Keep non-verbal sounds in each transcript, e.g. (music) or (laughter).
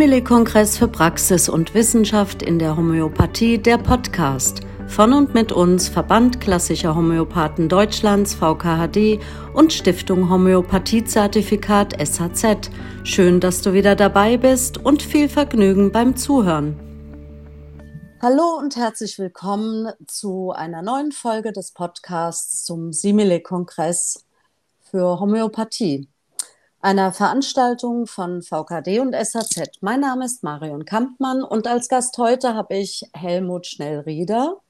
Simile-Kongress für Praxis und Wissenschaft in der Homöopathie, der Podcast. Von und mit uns Verband Klassischer Homöopathen Deutschlands, VKHD und Stiftung Homöopathiezertifikat SHZ. Schön, dass du wieder dabei bist und viel Vergnügen beim Zuhören. Hallo und herzlich willkommen zu einer neuen Folge des Podcasts zum Simile-Kongress für Homöopathie einer Veranstaltung von VKD und SAZ. Mein Name ist Marion Kampmann und als Gast heute habe ich Helmut Schnellrieder.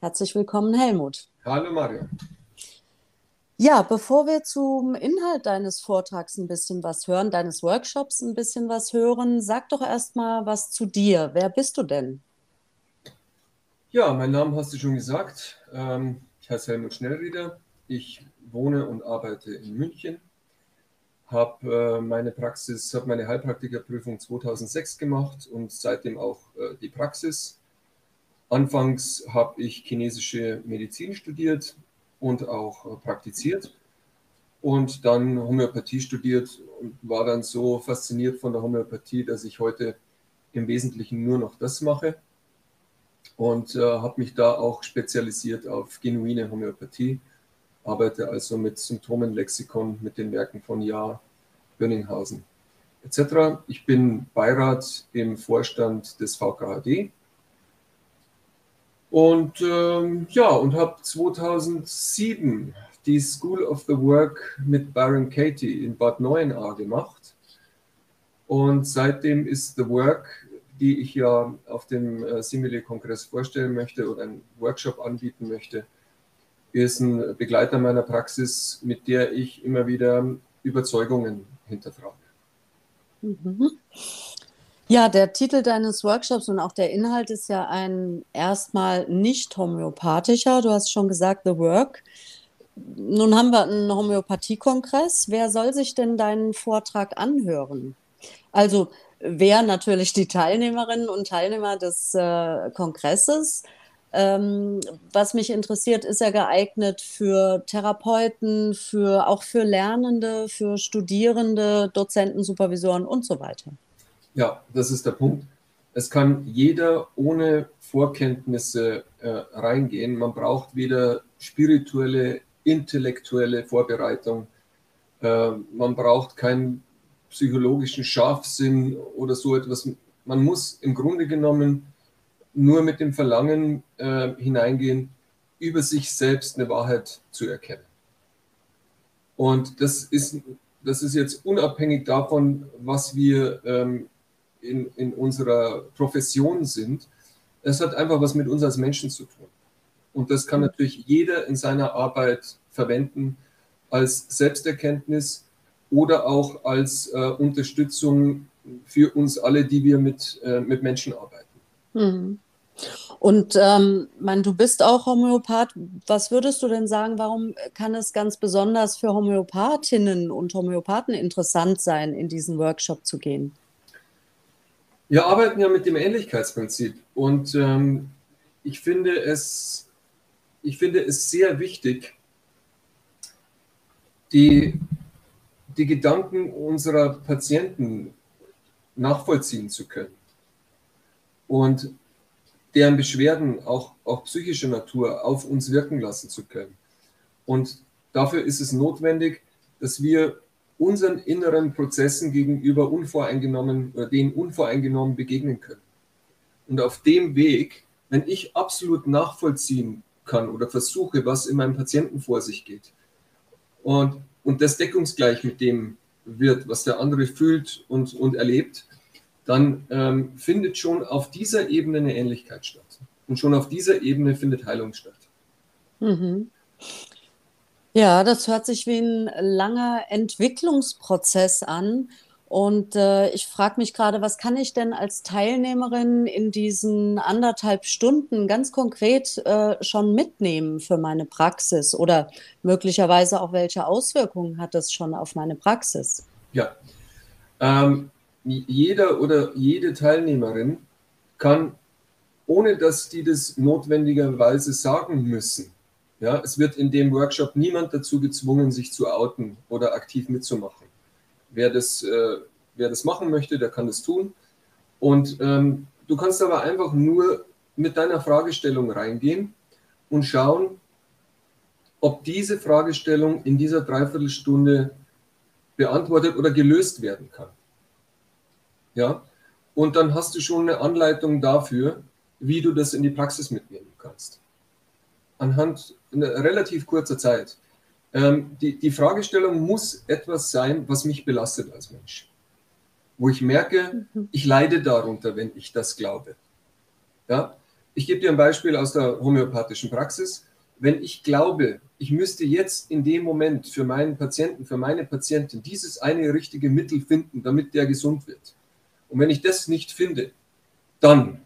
Herzlich willkommen, Helmut. Hallo, Marion. Ja, bevor wir zum Inhalt deines Vortrags ein bisschen was hören, deines Workshops ein bisschen was hören, sag doch erstmal was zu dir. Wer bist du denn? Ja, mein Name hast du schon gesagt. Ähm, ich heiße Helmut Schnellrieder. Ich wohne und arbeite in München habe äh, meine Praxis, habe meine Heilpraktikerprüfung 2006 gemacht und seitdem auch äh, die Praxis. Anfangs habe ich chinesische Medizin studiert und auch äh, praktiziert. Und dann Homöopathie studiert und war dann so fasziniert von der Homöopathie, dass ich heute im Wesentlichen nur noch das mache. Und äh, habe mich da auch spezialisiert auf genuine Homöopathie arbeite also mit Symptomenlexikon, mit den Werken von Jahr, Bönninghausen etc. Ich bin Beirat im Vorstand des VKHD und ähm, ja, und habe 2007 die School of the Work mit Byron Katie in Bad Neuenahr gemacht. Und seitdem ist The Work, die ich ja auf dem äh, Simile-Kongress vorstellen möchte oder einen Workshop anbieten möchte, ist ein Begleiter meiner Praxis, mit der ich immer wieder Überzeugungen hinterfrage. Mhm. Ja, der Titel deines Workshops und auch der Inhalt ist ja ein erstmal nicht homöopathischer. Du hast schon gesagt, The Work. Nun haben wir einen Homöopathiekongress. Wer soll sich denn deinen Vortrag anhören? Also wer natürlich die Teilnehmerinnen und Teilnehmer des äh, Kongresses, ähm, was mich interessiert, ist er geeignet für Therapeuten, für auch für Lernende, für Studierende, Dozenten, Supervisoren und so weiter. Ja, das ist der Punkt. Es kann jeder ohne Vorkenntnisse äh, reingehen. Man braucht weder spirituelle, intellektuelle Vorbereitung. Äh, man braucht keinen psychologischen Scharfsinn oder so etwas. Man muss im Grunde genommen nur mit dem Verlangen äh, hineingehen, über sich selbst eine Wahrheit zu erkennen. Und das ist, das ist jetzt unabhängig davon, was wir ähm, in, in unserer Profession sind. Es hat einfach was mit uns als Menschen zu tun. Und das kann natürlich jeder in seiner Arbeit verwenden als Selbsterkenntnis oder auch als äh, Unterstützung für uns alle, die wir mit, äh, mit Menschen arbeiten. Mhm. Und ähm, mein, du bist auch Homöopath. Was würdest du denn sagen, warum kann es ganz besonders für Homöopathinnen und Homöopathen interessant sein, in diesen Workshop zu gehen? Wir arbeiten ja mit dem Ähnlichkeitsprinzip und ähm, ich, finde es, ich finde es sehr wichtig, die, die Gedanken unserer Patienten nachvollziehen zu können. Und deren Beschwerden auch, auch psychischer Natur auf uns wirken lassen zu können. Und dafür ist es notwendig, dass wir unseren inneren Prozessen gegenüber unvoreingenommen oder denen unvoreingenommen begegnen können. Und auf dem Weg, wenn ich absolut nachvollziehen kann oder versuche, was in meinem Patienten vor sich geht, und, und das deckungsgleich mit dem wird, was der andere fühlt und, und erlebt, dann ähm, findet schon auf dieser Ebene eine Ähnlichkeit statt. Und schon auf dieser Ebene findet Heilung statt. Mhm. Ja, das hört sich wie ein langer Entwicklungsprozess an. Und äh, ich frage mich gerade, was kann ich denn als Teilnehmerin in diesen anderthalb Stunden ganz konkret äh, schon mitnehmen für meine Praxis? Oder möglicherweise auch, welche Auswirkungen hat das schon auf meine Praxis? Ja, ähm, jeder oder jede Teilnehmerin kann, ohne dass die das notwendigerweise sagen müssen, ja, es wird in dem Workshop niemand dazu gezwungen, sich zu outen oder aktiv mitzumachen. Wer das, äh, wer das machen möchte, der kann das tun. Und ähm, du kannst aber einfach nur mit deiner Fragestellung reingehen und schauen, ob diese Fragestellung in dieser Dreiviertelstunde beantwortet oder gelöst werden kann. Ja, und dann hast du schon eine Anleitung dafür, wie du das in die Praxis mitnehmen kannst. Anhand einer relativ kurzer Zeit. Ähm, die, die Fragestellung muss etwas sein, was mich belastet als Mensch. Wo ich merke, mhm. ich leide darunter, wenn ich das glaube. Ja? Ich gebe dir ein Beispiel aus der homöopathischen Praxis. Wenn ich glaube, ich müsste jetzt in dem Moment für meinen Patienten, für meine Patientin dieses eine richtige Mittel finden, damit der gesund wird. Und wenn ich das nicht finde, dann,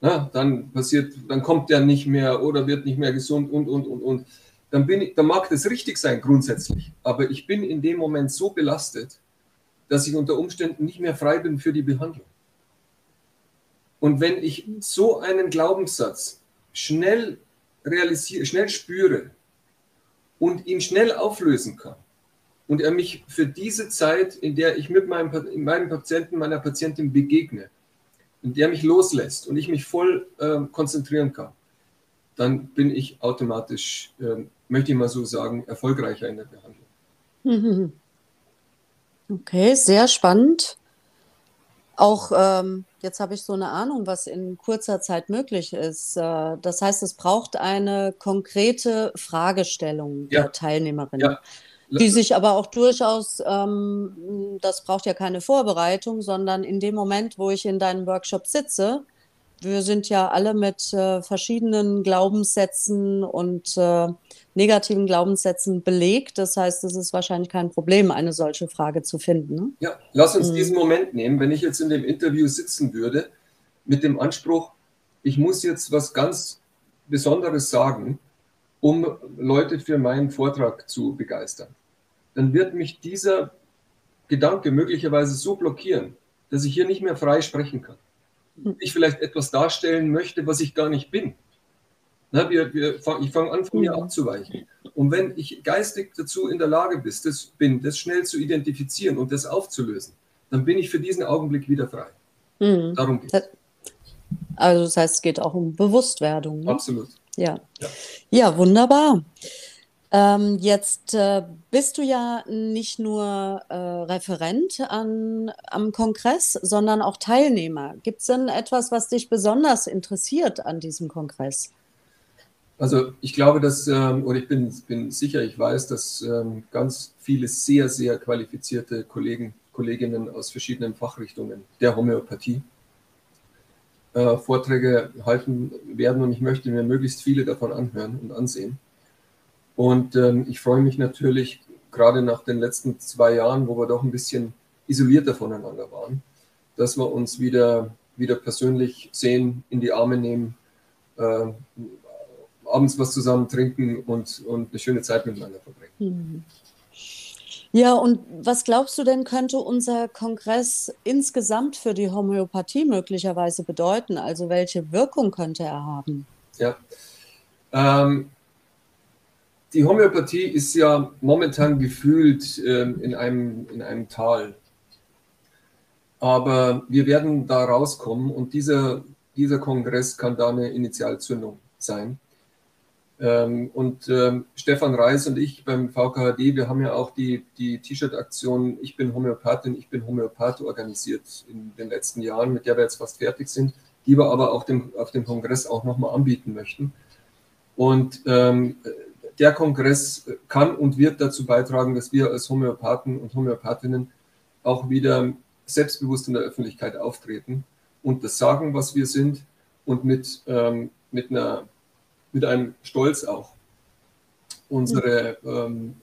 na, dann passiert, dann kommt der nicht mehr oder wird nicht mehr gesund und, und, und, und. Dann, bin ich, dann mag das richtig sein grundsätzlich, aber ich bin in dem Moment so belastet, dass ich unter Umständen nicht mehr frei bin für die Behandlung. Und wenn ich so einen Glaubenssatz schnell realisiere, schnell spüre und ihn schnell auflösen kann und er mich für diese Zeit, in der ich mit meinem, meinem Patienten, meiner Patientin begegne, in der mich loslässt und ich mich voll äh, konzentrieren kann, dann bin ich automatisch, äh, möchte ich mal so sagen, erfolgreicher in der Behandlung. (laughs) Okay, sehr spannend. Auch ähm, jetzt habe ich so eine Ahnung, was in kurzer Zeit möglich ist. Äh, das heißt, es braucht eine konkrete Fragestellung ja. der Teilnehmerin. Ja. Die sich aber auch durchaus, ähm, das braucht ja keine Vorbereitung, sondern in dem Moment, wo ich in deinem Workshop sitze, wir sind ja alle mit äh, verschiedenen Glaubenssätzen und äh, negativen Glaubenssätzen belegt. Das heißt, es ist wahrscheinlich kein Problem, eine solche Frage zu finden. Ne? Ja, lass uns mhm. diesen Moment nehmen. Wenn ich jetzt in dem Interview sitzen würde mit dem Anspruch, ich muss jetzt was ganz Besonderes sagen, um Leute für meinen Vortrag zu begeistern, dann wird mich dieser Gedanke möglicherweise so blockieren, dass ich hier nicht mehr frei sprechen kann. Hm. Ich vielleicht etwas darstellen möchte, was ich gar nicht bin. Na, wir, wir, ich fange an, von mir mhm. abzuweichen. Und wenn ich geistig dazu in der Lage bin das, bin, das schnell zu identifizieren und das aufzulösen, dann bin ich für diesen Augenblick wieder frei. Mhm. Darum geht es. Also das heißt, es geht auch um Bewusstwerdung. Ne? Absolut. Ja. ja. ja, wunderbar. Ähm, jetzt äh, bist du ja nicht nur äh, Referent an, am Kongress, sondern auch Teilnehmer. Gibt es denn etwas, was dich besonders interessiert an diesem Kongress? Also ich glaube, dass, ähm, oder ich bin, bin sicher, ich weiß, dass ähm, ganz viele sehr, sehr qualifizierte Kollegen, Kolleginnen aus verschiedenen Fachrichtungen der Homöopathie äh, Vorträge halten werden und ich möchte mir möglichst viele davon anhören und ansehen. Und ähm, ich freue mich natürlich, gerade nach den letzten zwei Jahren, wo wir doch ein bisschen isolierter voneinander waren, dass wir uns wieder, wieder persönlich sehen, in die Arme nehmen, äh, abends was zusammen trinken und, und eine schöne Zeit miteinander verbringen. Mhm. Ja, und was glaubst du denn, könnte unser Kongress insgesamt für die Homöopathie möglicherweise bedeuten? Also welche Wirkung könnte er haben? Ja, ähm, die Homöopathie ist ja momentan gefühlt ähm, in, einem, in einem Tal. Aber wir werden da rauskommen und dieser, dieser Kongress kann da eine Initialzündung sein. Ähm, und ähm, Stefan Reis und ich beim VKHD, wir haben ja auch die, die T-Shirt-Aktion Ich bin Homöopathin, ich bin Homöopath organisiert in den letzten Jahren, mit der wir jetzt fast fertig sind, die wir aber auch dem, auf dem Kongress auch nochmal anbieten möchten. Und ähm, der Kongress kann und wird dazu beitragen, dass wir als Homöopathen und Homöopathinnen auch wieder selbstbewusst in der Öffentlichkeit auftreten und das sagen, was wir sind und mit, ähm, mit einer mit einem Stolz auch unsere, ähm,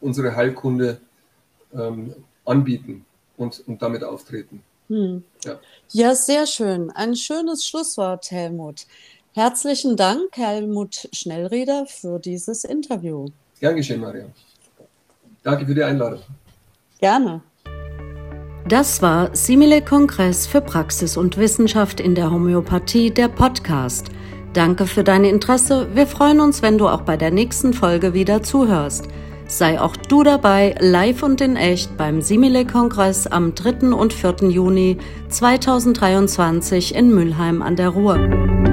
unsere Heilkunde ähm, anbieten und, und damit auftreten. Hm. Ja. ja, sehr schön. Ein schönes Schlusswort, Helmut. Herzlichen Dank, Helmut Schnellrieder, für dieses Interview. Gern geschehen, Maria. Danke für die Einladung. Gerne. Das war Simile Kongress für Praxis und Wissenschaft in der Homöopathie, der Podcast. Danke für dein Interesse. Wir freuen uns, wenn du auch bei der nächsten Folge wieder zuhörst. Sei auch du dabei, live und in echt beim Simile-Kongress am 3. und 4. Juni 2023 in Mülheim an der Ruhr.